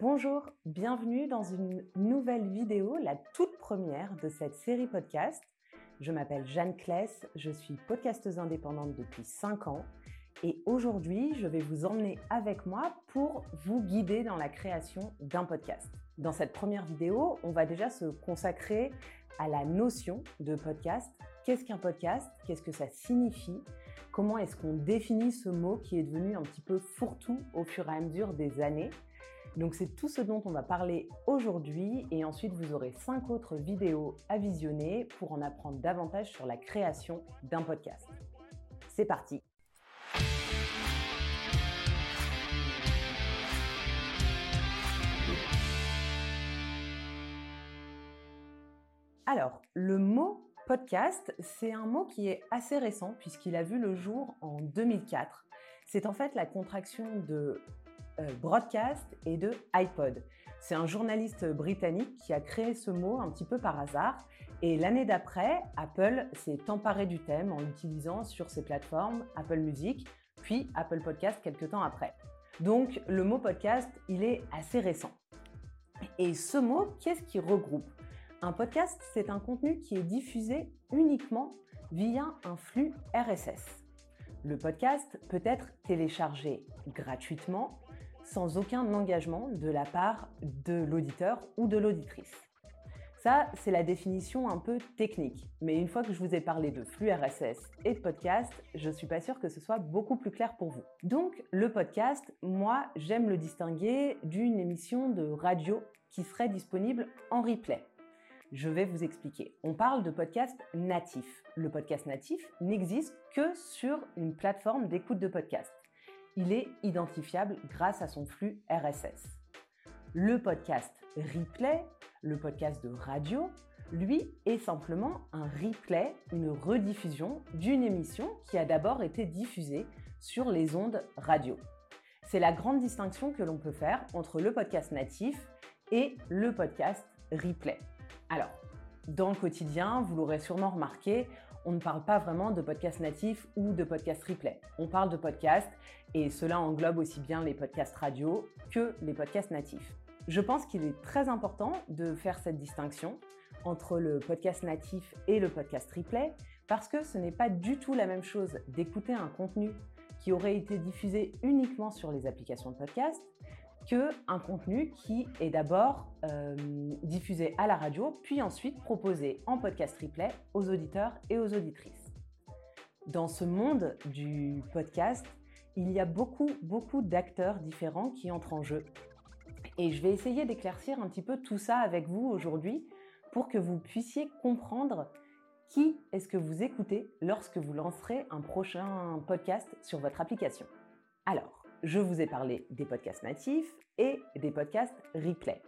Bonjour, bienvenue dans une nouvelle vidéo, la toute première de cette série podcast. Je m'appelle Jeanne Kless, je suis podcasteuse indépendante depuis 5 ans et aujourd'hui je vais vous emmener avec moi pour vous guider dans la création d'un podcast. Dans cette première vidéo, on va déjà se consacrer à la notion de podcast. Qu'est-ce qu'un podcast? Qu'est-ce que ça signifie? Comment est-ce qu'on définit ce mot qui est devenu un petit peu fourre-tout au fur et à mesure des années? Donc c'est tout ce dont on va parler aujourd'hui et ensuite vous aurez cinq autres vidéos à visionner pour en apprendre davantage sur la création d'un podcast. C'est parti Alors, le mot podcast, c'est un mot qui est assez récent puisqu'il a vu le jour en 2004. C'est en fait la contraction de broadcast et de iPod. C'est un journaliste britannique qui a créé ce mot un petit peu par hasard. Et l'année d'après, Apple s'est emparé du thème en l'utilisant sur ses plateformes Apple Music, puis Apple Podcast quelques temps après. Donc le mot podcast, il est assez récent. Et ce mot, qu'est-ce qui regroupe? Un podcast, c'est un contenu qui est diffusé uniquement via un flux RSS. Le podcast peut être téléchargé gratuitement sans aucun engagement de la part de l'auditeur ou de l'auditrice. Ça, c'est la définition un peu technique. Mais une fois que je vous ai parlé de flux RSS et de podcast, je ne suis pas sûre que ce soit beaucoup plus clair pour vous. Donc, le podcast, moi, j'aime le distinguer d'une émission de radio qui serait disponible en replay. Je vais vous expliquer. On parle de podcast natif. Le podcast natif n'existe que sur une plateforme d'écoute de podcast il est identifiable grâce à son flux RSS. Le podcast replay, le podcast de radio, lui est simplement un replay, une rediffusion d'une émission qui a d'abord été diffusée sur les ondes radio. C'est la grande distinction que l'on peut faire entre le podcast natif et le podcast replay. Alors, dans le quotidien, vous l'aurez sûrement remarqué, on ne parle pas vraiment de podcast natif ou de podcast replay. On parle de podcast et cela englobe aussi bien les podcasts radio que les podcasts natifs. Je pense qu'il est très important de faire cette distinction entre le podcast natif et le podcast replay parce que ce n'est pas du tout la même chose d'écouter un contenu qui aurait été diffusé uniquement sur les applications de podcast qu'un contenu qui est d'abord euh, diffusé à la radio, puis ensuite proposé en podcast replay aux auditeurs et aux auditrices. Dans ce monde du podcast, il y a beaucoup, beaucoup d'acteurs différents qui entrent en jeu. Et je vais essayer d'éclaircir un petit peu tout ça avec vous aujourd'hui pour que vous puissiez comprendre qui est-ce que vous écoutez lorsque vous lancerez un prochain podcast sur votre application. Alors, je vous ai parlé des podcasts natifs et des podcasts replay.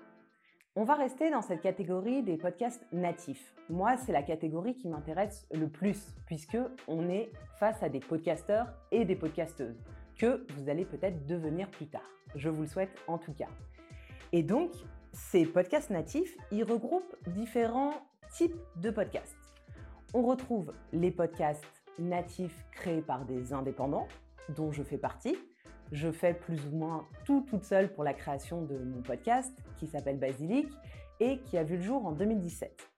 On va rester dans cette catégorie des podcasts natifs. Moi, c'est la catégorie qui m'intéresse le plus puisque on est face à des podcasteurs et des podcasteuses que vous allez peut-être devenir plus tard. Je vous le souhaite en tout cas. Et donc, ces podcasts natifs, ils regroupent différents types de podcasts. On retrouve les podcasts natifs créés par des indépendants, dont je fais partie, je fais plus ou moins tout toute seule pour la création de mon podcast qui s'appelle Basilic et qui a vu le jour en 2017.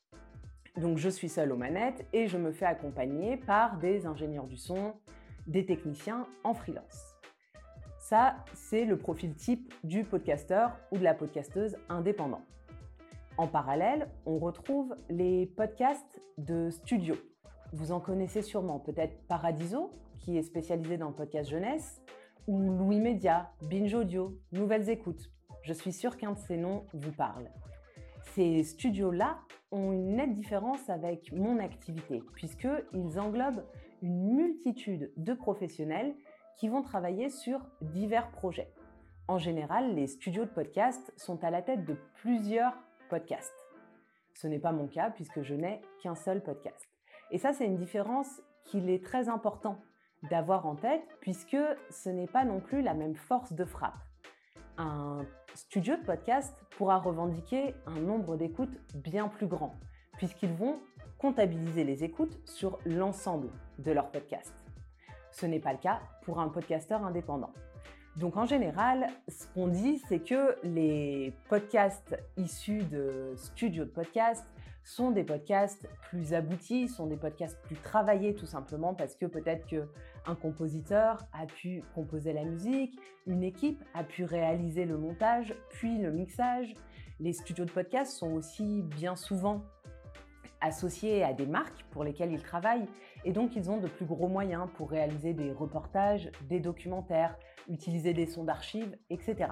Donc je suis seule aux manettes et je me fais accompagner par des ingénieurs du son, des techniciens en freelance. Ça, c'est le profil type du podcasteur ou de la podcasteuse indépendant. En parallèle, on retrouve les podcasts de studio. Vous en connaissez sûrement peut-être Paradiso, qui est spécialisé dans le podcast jeunesse, ou Louis Média, Binge Audio, Nouvelles Écoutes. Je suis sûre qu'un de ces noms vous parle. Ces studios-là ont une nette différence avec mon activité, puisqu'ils englobent une multitude de professionnels qui vont travailler sur divers projets. En général, les studios de podcast sont à la tête de plusieurs podcast. Ce n'est pas mon cas puisque je n'ai qu'un seul podcast. Et ça, c'est une différence qu'il est très important d'avoir en tête puisque ce n'est pas non plus la même force de frappe. Un studio de podcast pourra revendiquer un nombre d'écoutes bien plus grand puisqu'ils vont comptabiliser les écoutes sur l'ensemble de leur podcast. Ce n'est pas le cas pour un podcasteur indépendant. Donc en général, ce qu'on dit, c'est que les podcasts issus de studios de podcast sont des podcasts plus aboutis, sont des podcasts plus travaillés tout simplement parce que peut-être qu'un compositeur a pu composer la musique, une équipe a pu réaliser le montage, puis le mixage. Les studios de podcast sont aussi bien souvent associés à des marques pour lesquelles ils travaillent et donc ils ont de plus gros moyens pour réaliser des reportages, des documentaires, utiliser des sons d'archives, etc.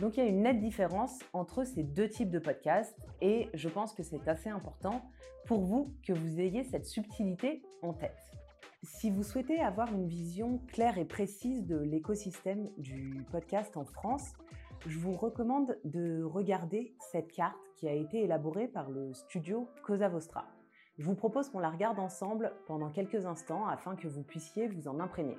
Donc il y a une nette différence entre ces deux types de podcasts et je pense que c'est assez important pour vous que vous ayez cette subtilité en tête. Si vous souhaitez avoir une vision claire et précise de l'écosystème du podcast en France, je vous recommande de regarder cette carte qui a été élaborée par le studio Cosa Vostra. Je vous propose qu'on la regarde ensemble pendant quelques instants afin que vous puissiez vous en imprégner.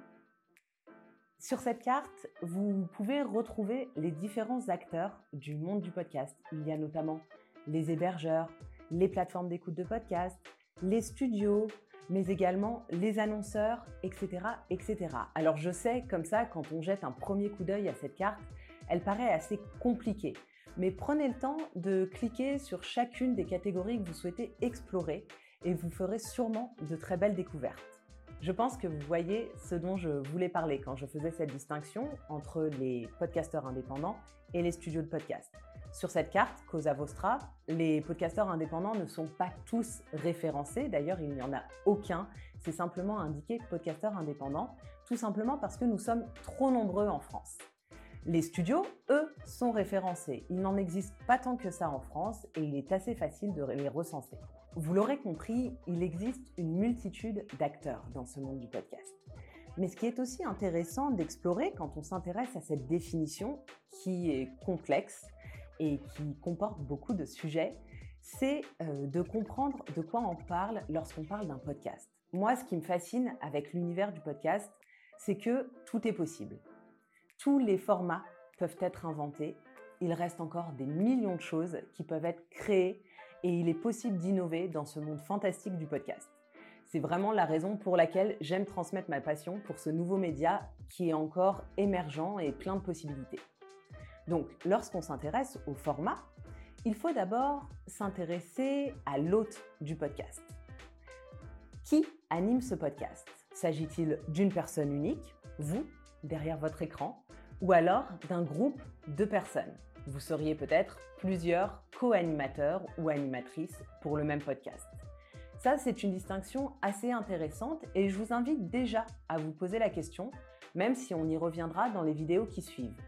Sur cette carte, vous pouvez retrouver les différents acteurs du monde du podcast. Il y a notamment les hébergeurs, les plateformes d'écoute de podcast, les studios, mais également les annonceurs, etc., etc. Alors je sais, comme ça, quand on jette un premier coup d'œil à cette carte, elle paraît assez compliquée. Mais prenez le temps de cliquer sur chacune des catégories que vous souhaitez explorer et vous ferez sûrement de très belles découvertes. Je pense que vous voyez ce dont je voulais parler quand je faisais cette distinction entre les podcasteurs indépendants et les studios de podcast. Sur cette carte, Cosa Vostra, les podcasteurs indépendants ne sont pas tous référencés. D'ailleurs, il n'y en a aucun. C'est simplement indiqué podcasteurs indépendants, tout simplement parce que nous sommes trop nombreux en France. Les studios, eux, sont référencés. Il n'en existe pas tant que ça en France et il est assez facile de les recenser. Vous l'aurez compris, il existe une multitude d'acteurs dans ce monde du podcast. Mais ce qui est aussi intéressant d'explorer quand on s'intéresse à cette définition qui est complexe et qui comporte beaucoup de sujets, c'est euh, de comprendre de quoi on parle lorsqu'on parle d'un podcast. Moi, ce qui me fascine avec l'univers du podcast, c'est que tout est possible. Tous les formats peuvent être inventés. Il reste encore des millions de choses qui peuvent être créées et il est possible d'innover dans ce monde fantastique du podcast. C'est vraiment la raison pour laquelle j'aime transmettre ma passion pour ce nouveau média qui est encore émergent et plein de possibilités. Donc, lorsqu'on s'intéresse au format, il faut d'abord s'intéresser à l'hôte du podcast. Qui anime ce podcast? S'agit-il d'une personne unique, vous, derrière votre écran, ou alors d'un groupe de personnes? Vous seriez peut-être plusieurs co-animateurs ou animatrices pour le même podcast. Ça, c'est une distinction assez intéressante et je vous invite déjà à vous poser la question, même si on y reviendra dans les vidéos qui suivent.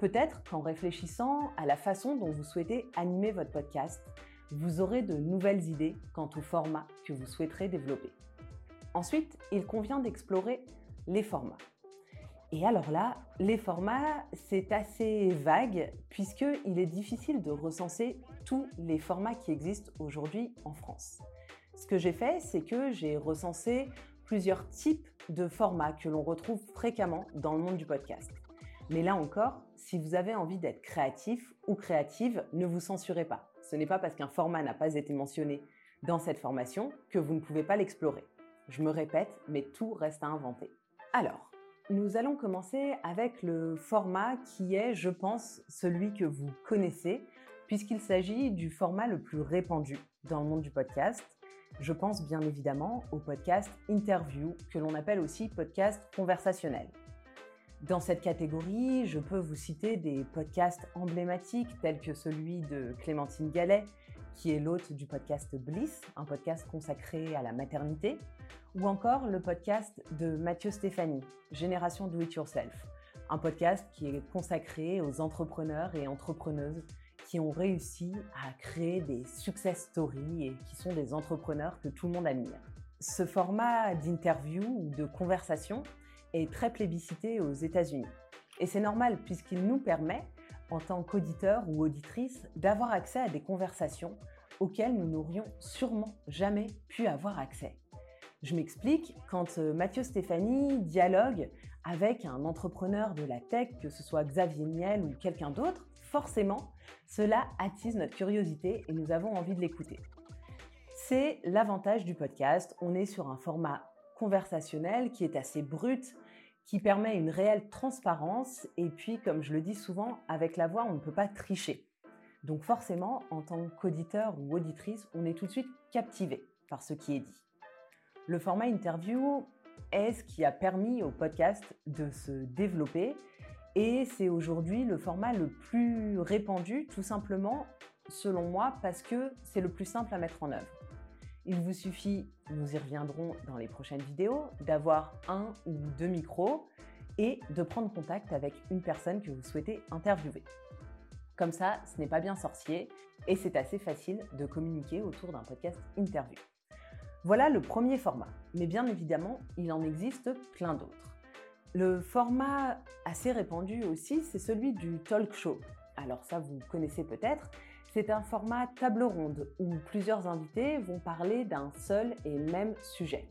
Peut-être qu'en réfléchissant à la façon dont vous souhaitez animer votre podcast, vous aurez de nouvelles idées quant au format que vous souhaiterez développer. Ensuite, il convient d'explorer les formats. Et alors là, les formats, c'est assez vague puisqu'il est difficile de recenser tous les formats qui existent aujourd'hui en France. Ce que j'ai fait, c'est que j'ai recensé plusieurs types de formats que l'on retrouve fréquemment dans le monde du podcast. Mais là encore, si vous avez envie d'être créatif ou créative, ne vous censurez pas. Ce n'est pas parce qu'un format n'a pas été mentionné dans cette formation que vous ne pouvez pas l'explorer. Je me répète, mais tout reste à inventer. Alors, nous allons commencer avec le format qui est, je pense, celui que vous connaissez, puisqu'il s'agit du format le plus répandu dans le monde du podcast. Je pense bien évidemment au podcast interview, que l'on appelle aussi podcast conversationnel. Dans cette catégorie, je peux vous citer des podcasts emblématiques tels que celui de Clémentine Gallet, qui est l'hôte du podcast Bliss, un podcast consacré à la maternité, ou encore le podcast de Mathieu Stéphanie, Génération Do It Yourself, un podcast qui est consacré aux entrepreneurs et entrepreneuses qui ont réussi à créer des success stories et qui sont des entrepreneurs que tout le monde admire. Ce format d'interview ou de conversation est très plébiscité aux États-Unis. Et c'est normal puisqu'il nous permet en tant qu'auditeur ou auditrice, d'avoir accès à des conversations auxquelles nous n'aurions sûrement jamais pu avoir accès. Je m'explique, quand euh, Mathieu Stéphanie dialogue avec un entrepreneur de la tech, que ce soit Xavier Niel ou quelqu'un d'autre, forcément, cela attise notre curiosité et nous avons envie de l'écouter. C'est l'avantage du podcast, on est sur un format conversationnel qui est assez brut, qui permet une réelle transparence et puis, comme je le dis souvent, avec la voix, on ne peut pas tricher. Donc forcément, en tant qu'auditeur ou auditrice, on est tout de suite captivé par ce qui est dit. Le format interview est ce qui a permis au podcast de se développer et c'est aujourd'hui le format le plus répandu, tout simplement, selon moi, parce que c'est le plus simple à mettre en œuvre. Il vous suffit, nous y reviendrons dans les prochaines vidéos, d'avoir un ou deux micros et de prendre contact avec une personne que vous souhaitez interviewer. Comme ça, ce n'est pas bien sorcier et c'est assez facile de communiquer autour d'un podcast interview. Voilà le premier format, mais bien évidemment, il en existe plein d'autres. Le format assez répandu aussi, c'est celui du talk show. Alors ça, vous connaissez peut-être, c'est un format table ronde où plusieurs invités vont parler d'un seul et même sujet.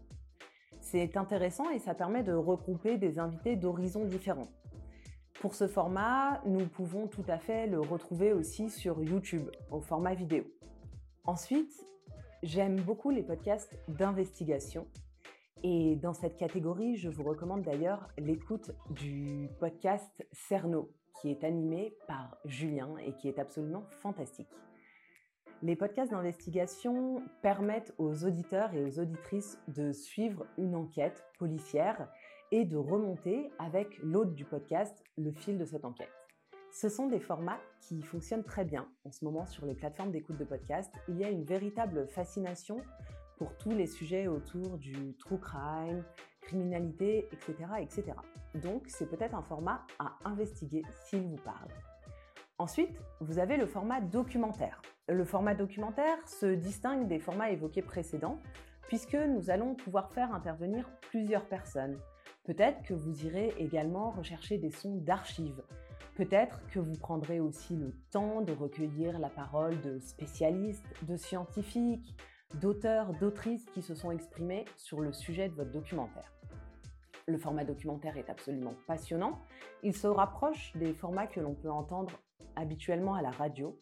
C'est intéressant et ça permet de regrouper des invités d'horizons différents. Pour ce format, nous pouvons tout à fait le retrouver aussi sur YouTube, au format vidéo. Ensuite, j'aime beaucoup les podcasts d'investigation. Et dans cette catégorie, je vous recommande d'ailleurs l'écoute du podcast Cerno, qui est animé par Julien et qui est absolument fantastique. Les podcasts d'investigation permettent aux auditeurs et aux auditrices de suivre une enquête policière et de remonter avec l'hôte du podcast le fil de cette enquête. Ce sont des formats qui fonctionnent très bien en ce moment sur les plateformes d'écoute de podcast. Il y a une véritable fascination pour tous les sujets autour du true crime, criminalité, etc. etc. Donc c'est peut-être un format à investiguer s'il vous parle. Ensuite, vous avez le format documentaire. Le format documentaire se distingue des formats évoqués précédents puisque nous allons pouvoir faire intervenir plusieurs personnes. Peut-être que vous irez également rechercher des sons d'archives. Peut-être que vous prendrez aussi le temps de recueillir la parole de spécialistes, de scientifiques, d'auteurs, d'autrices qui se sont exprimés sur le sujet de votre documentaire. Le format documentaire est absolument passionnant. Il se rapproche des formats que l'on peut entendre habituellement à la radio.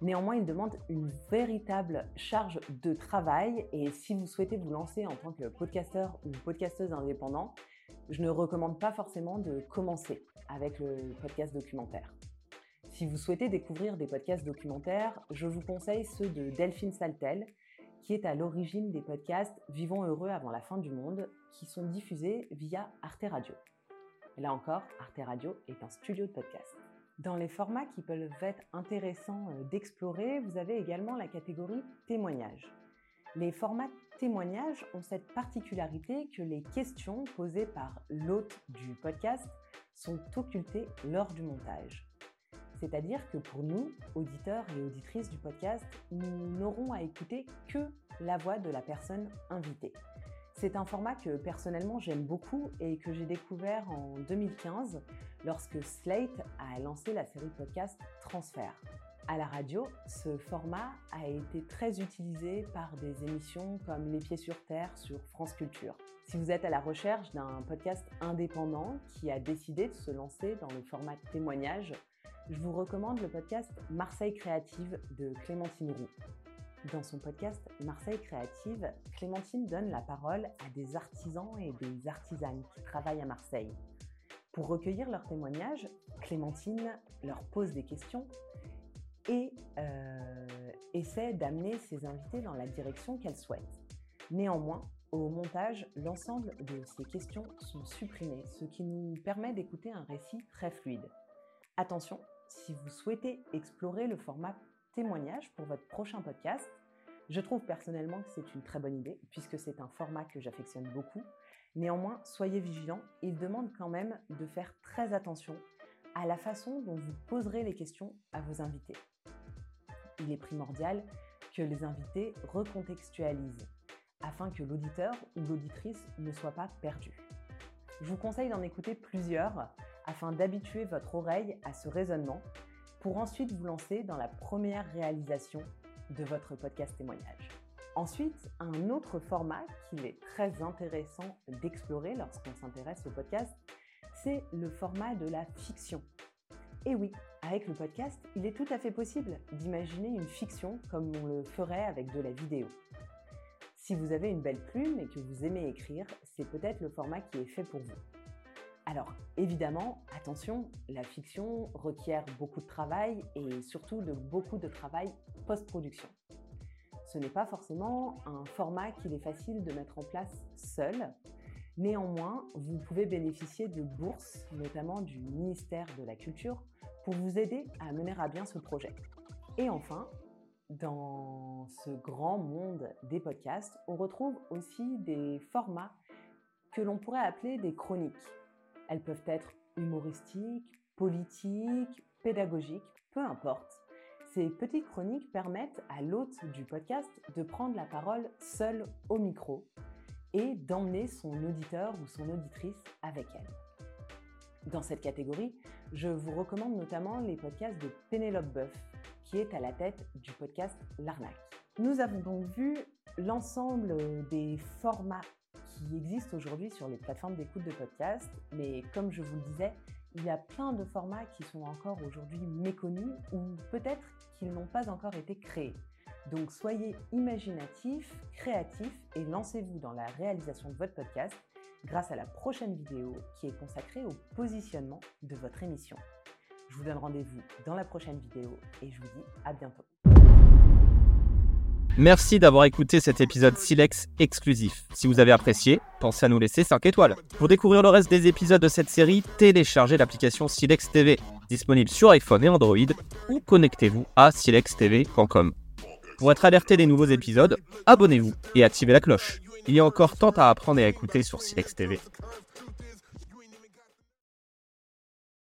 Néanmoins, il demande une véritable charge de travail et si vous souhaitez vous lancer en tant que podcasteur ou podcasteuse indépendant, je ne recommande pas forcément de commencer avec le podcast documentaire. Si vous souhaitez découvrir des podcasts documentaires, je vous conseille ceux de Delphine Saltel, qui est à l'origine des podcasts Vivons heureux avant la fin du monde, qui sont diffusés via Arte Radio. Là encore, Arte Radio est un studio de podcast. Dans les formats qui peuvent être intéressants euh, d'explorer, vous avez également la catégorie témoignages. Les formats témoignages ont cette particularité que les questions posées par l'hôte du podcast sont occultées lors du montage. C'est-à-dire que pour nous, auditeurs et auditrices du podcast, nous n'aurons à écouter que la voix de la personne invitée. C'est un format que personnellement j'aime beaucoup et que j'ai découvert en 2015 lorsque Slate a lancé la série podcast Transfert. À la radio, ce format a été très utilisé par des émissions comme Les Pieds sur Terre sur France Culture. Si vous êtes à la recherche d'un podcast indépendant qui a décidé de se lancer dans le format témoignage, je vous recommande le podcast Marseille Créative de Clémentine Roux. Dans son podcast Marseille Créative, Clémentine donne la parole à des artisans et des artisanes qui travaillent à Marseille. Pour recueillir leurs témoignages, Clémentine leur pose des questions et euh, essaie d'amener ses invités dans la direction qu'elle souhaite. Néanmoins, au montage, l'ensemble de ces questions sont supprimées, ce qui nous permet d'écouter un récit très fluide. Attention, si vous souhaitez explorer le format témoignage pour votre prochain podcast. Je trouve personnellement que c'est une très bonne idée puisque c'est un format que j'affectionne beaucoup. Néanmoins, soyez vigilants, il demande quand même de faire très attention à la façon dont vous poserez les questions à vos invités. Il est primordial que les invités recontextualisent afin que l'auditeur ou l'auditrice ne soit pas perdu. Je vous conseille d'en écouter plusieurs afin d'habituer votre oreille à ce raisonnement pour ensuite vous lancer dans la première réalisation de votre podcast témoignage. Ensuite, un autre format qu'il est très intéressant d'explorer lorsqu'on s'intéresse au podcast, c'est le format de la fiction. Et oui, avec le podcast, il est tout à fait possible d'imaginer une fiction comme on le ferait avec de la vidéo. Si vous avez une belle plume et que vous aimez écrire, c'est peut-être le format qui est fait pour vous. Alors, évidemment, attention, la fiction requiert beaucoup de travail et surtout de beaucoup de travail post-production. Ce n'est pas forcément un format qu'il est facile de mettre en place seul. Néanmoins, vous pouvez bénéficier de bourses, notamment du ministère de la Culture, pour vous aider à mener à bien ce projet. Et enfin, dans ce grand monde des podcasts, on retrouve aussi des formats que l'on pourrait appeler des chroniques. Elles peuvent être humoristiques, politiques, pédagogiques, peu importe. Ces petites chroniques permettent à l'hôte du podcast de prendre la parole seul au micro et d'emmener son auditeur ou son auditrice avec elle. Dans cette catégorie, je vous recommande notamment les podcasts de Pénélope Boeuf, qui est à la tête du podcast L'Arnaque. Nous avons donc vu l'ensemble des formats qui existent aujourd'hui sur les plateformes d'écoute de podcasts, mais comme je vous le disais, il y a plein de formats qui sont encore aujourd'hui méconnus ou peut-être qu'ils n'ont pas encore été créés. Donc soyez imaginatifs, créatifs et lancez-vous dans la réalisation de votre podcast grâce à la prochaine vidéo qui est consacrée au positionnement de votre émission. Je vous donne rendez-vous dans la prochaine vidéo et je vous dis à bientôt. Merci d'avoir écouté cet épisode Silex exclusif. Si vous avez apprécié, pensez à nous laisser 5 étoiles. Pour découvrir le reste des épisodes de cette série, téléchargez l'application Silex TV, disponible sur iPhone et Android, ou connectez-vous à silextv.com. Pour être alerté des nouveaux épisodes, abonnez-vous et activez la cloche. Il y a encore tant à apprendre et à écouter sur Silex.